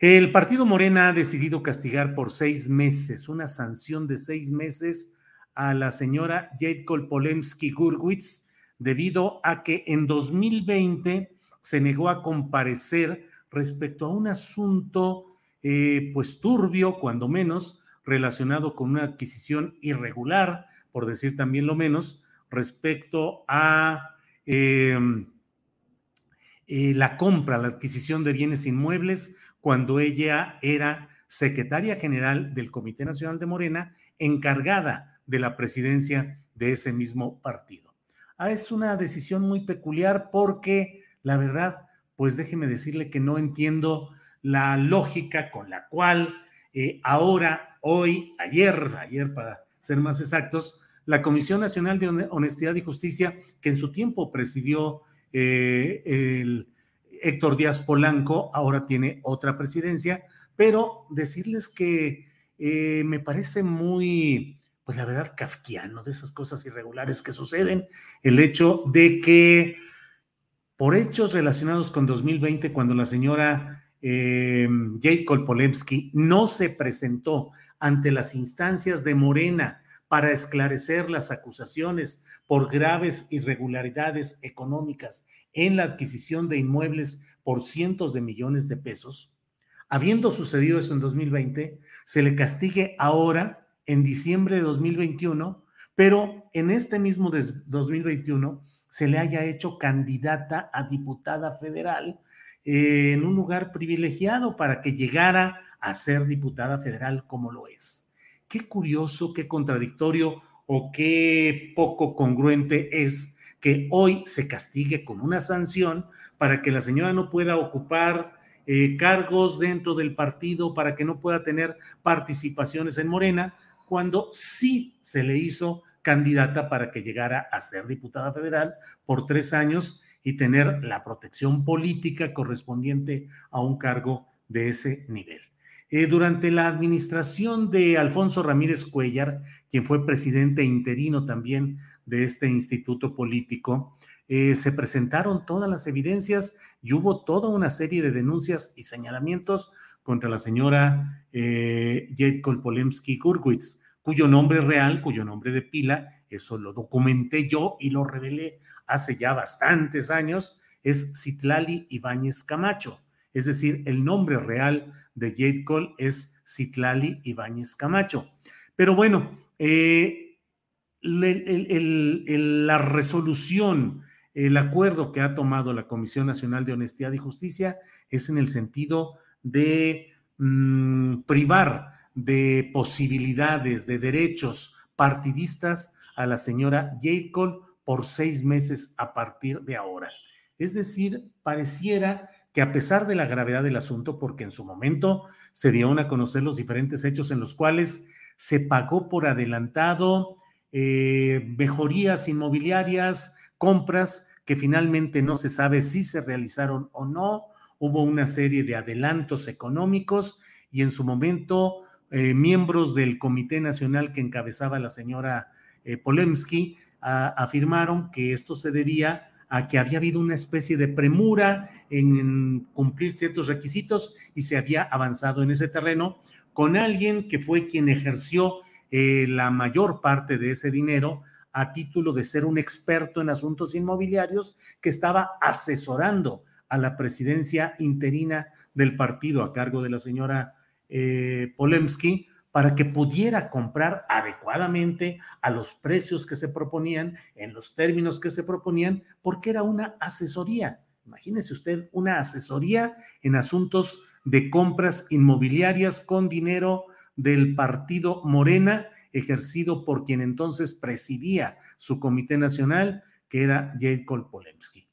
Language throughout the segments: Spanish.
El partido Morena ha decidido castigar por seis meses, una sanción de seis meses a la señora Jade Polemski Gurwitz debido a que en 2020 se negó a comparecer respecto a un asunto eh, pues turbio, cuando menos, relacionado con una adquisición irregular, por decir también lo menos, respecto a em, eh, la compra, la adquisición de bienes inmuebles cuando ella era secretaria general del Comité Nacional de Morena, encargada de la presidencia de ese mismo partido. Ah, es una decisión muy peculiar porque, la verdad, pues déjeme decirle que no entiendo la lógica con la cual eh, ahora, hoy, ayer, ayer para ser más exactos, la Comisión Nacional de Honestidad y Justicia, que en su tiempo presidió eh, el Héctor Díaz Polanco ahora tiene otra presidencia, pero decirles que eh, me parece muy, pues la verdad, kafkiano de esas cosas irregulares que suceden, el hecho de que por hechos relacionados con 2020, cuando la señora eh, Jade Kolpolemsky no se presentó ante las instancias de Morena para esclarecer las acusaciones por graves irregularidades económicas en la adquisición de inmuebles por cientos de millones de pesos, habiendo sucedido eso en 2020, se le castigue ahora, en diciembre de 2021, pero en este mismo 2021 se le haya hecho candidata a diputada federal eh, en un lugar privilegiado para que llegara a ser diputada federal como lo es. Qué curioso, qué contradictorio o qué poco congruente es que hoy se castigue con una sanción para que la señora no pueda ocupar eh, cargos dentro del partido, para que no pueda tener participaciones en Morena, cuando sí se le hizo candidata para que llegara a ser diputada federal por tres años y tener la protección política correspondiente a un cargo de ese nivel. Eh, durante la administración de Alfonso Ramírez Cuellar, quien fue presidente interino también de este instituto político, eh, se presentaron todas las evidencias y hubo toda una serie de denuncias y señalamientos contra la señora eh, Polemski Gurwitz, cuyo nombre real, cuyo nombre de pila, eso lo documenté yo y lo revelé hace ya bastantes años, es Citlali Ibáñez Camacho. Es decir, el nombre real de Jade Cole es Citlali Ibáñez Camacho. Pero bueno, eh, la resolución, el acuerdo que ha tomado la Comisión Nacional de Honestidad y Justicia es en el sentido de mm, privar de posibilidades, de derechos partidistas a la señora Jade por seis meses a partir de ahora. Es decir, pareciera que a pesar de la gravedad del asunto, porque en su momento se dieron a conocer los diferentes hechos en los cuales se pagó por adelantado eh, mejorías inmobiliarias, compras que finalmente no se sabe si se realizaron o no. Hubo una serie de adelantos económicos y en su momento eh, miembros del Comité Nacional que encabezaba la señora eh, Polemski afirmaron que esto se debía a que había habido una especie de premura en, cumplir ciertos requisitos y se había avanzado en ese terreno con alguien que fue quien ejerció eh, la mayor parte de ese dinero a título de ser un experto en asuntos inmobiliarios que estaba asesorando a la presidencia interina del partido a cargo de la señora eh, Polemsky para que pudiera comprar adecuadamente a los precios que se proponían, en los términos que se proponían, porque era una asesoría. Imagínese usted una asesoría en asuntos de compras inmobiliarias con dinero del partido Morena, ejercido por quien entonces presidía su comité nacional, que era Jacob Polemsky.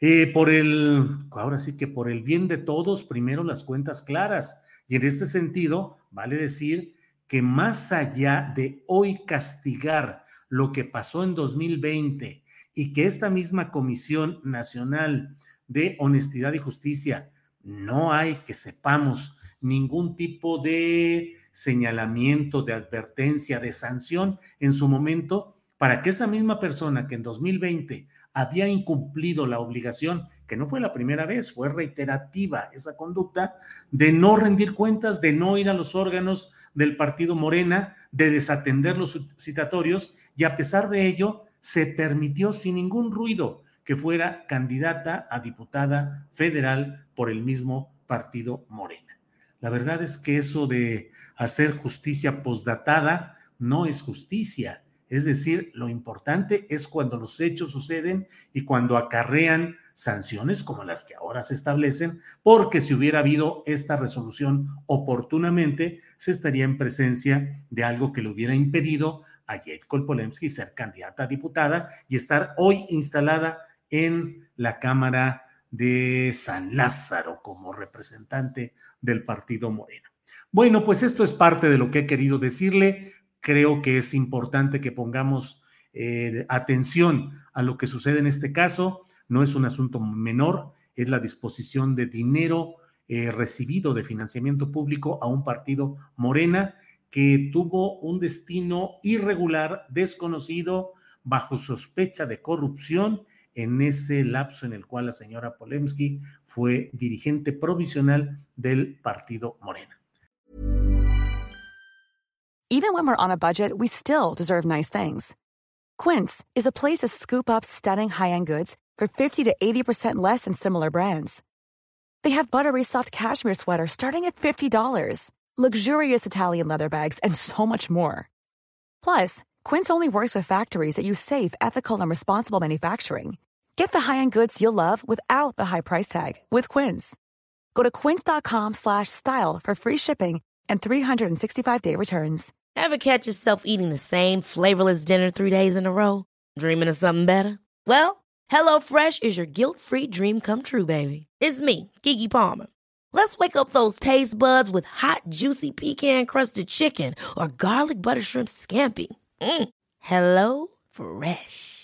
Eh, por el, ahora sí que por el bien de todos, primero las cuentas claras. Y en este sentido, vale decir que más allá de hoy castigar lo que pasó en 2020 y que esta misma Comisión Nacional de Honestidad y Justicia no hay que sepamos ningún tipo de señalamiento, de advertencia, de sanción en su momento, para que esa misma persona que en 2020 había incumplido la obligación, que no fue la primera vez, fue reiterativa esa conducta, de no rendir cuentas, de no ir a los órganos del partido Morena, de desatender los citatorios, y a pesar de ello, se permitió sin ningún ruido que fuera candidata a diputada federal por el mismo partido Morena. La verdad es que eso de hacer justicia posdatada no es justicia. Es decir, lo importante es cuando los hechos suceden y cuando acarrean sanciones como las que ahora se establecen, porque si hubiera habido esta resolución oportunamente, se estaría en presencia de algo que le hubiera impedido a Jade Kolpolemsky ser candidata a diputada y estar hoy instalada en la Cámara de San Lázaro como representante del partido Moreno. Bueno, pues esto es parte de lo que he querido decirle creo que es importante que pongamos eh, atención a lo que sucede en este caso. No es un asunto menor, es la disposición de dinero eh, recibido de financiamiento público a un partido morena que tuvo un destino irregular, desconocido, bajo sospecha de corrupción en ese lapso en el cual la señora Polemsky fue dirigente provisional del partido Morena. Even when we're on a budget, we still deserve nice things. Quince is a place to scoop up stunning high-end goods for 50 to 80% less than similar brands. They have buttery soft cashmere sweaters starting at $50, luxurious Italian leather bags, and so much more. Plus, Quince only works with factories that use safe, ethical, and responsible manufacturing. Get the high-end goods you'll love without the high price tag with Quince. Go to quince.com/style for free shipping and 365-day returns. Ever catch yourself eating the same flavorless dinner three days in a row? Dreaming of something better? Well, HelloFresh is your guilt-free dream come true, baby. It's me, Kiki Palmer. Let's wake up those taste buds with hot, juicy pecan-crusted chicken or garlic butter shrimp scampi. Mm. Hello Fresh.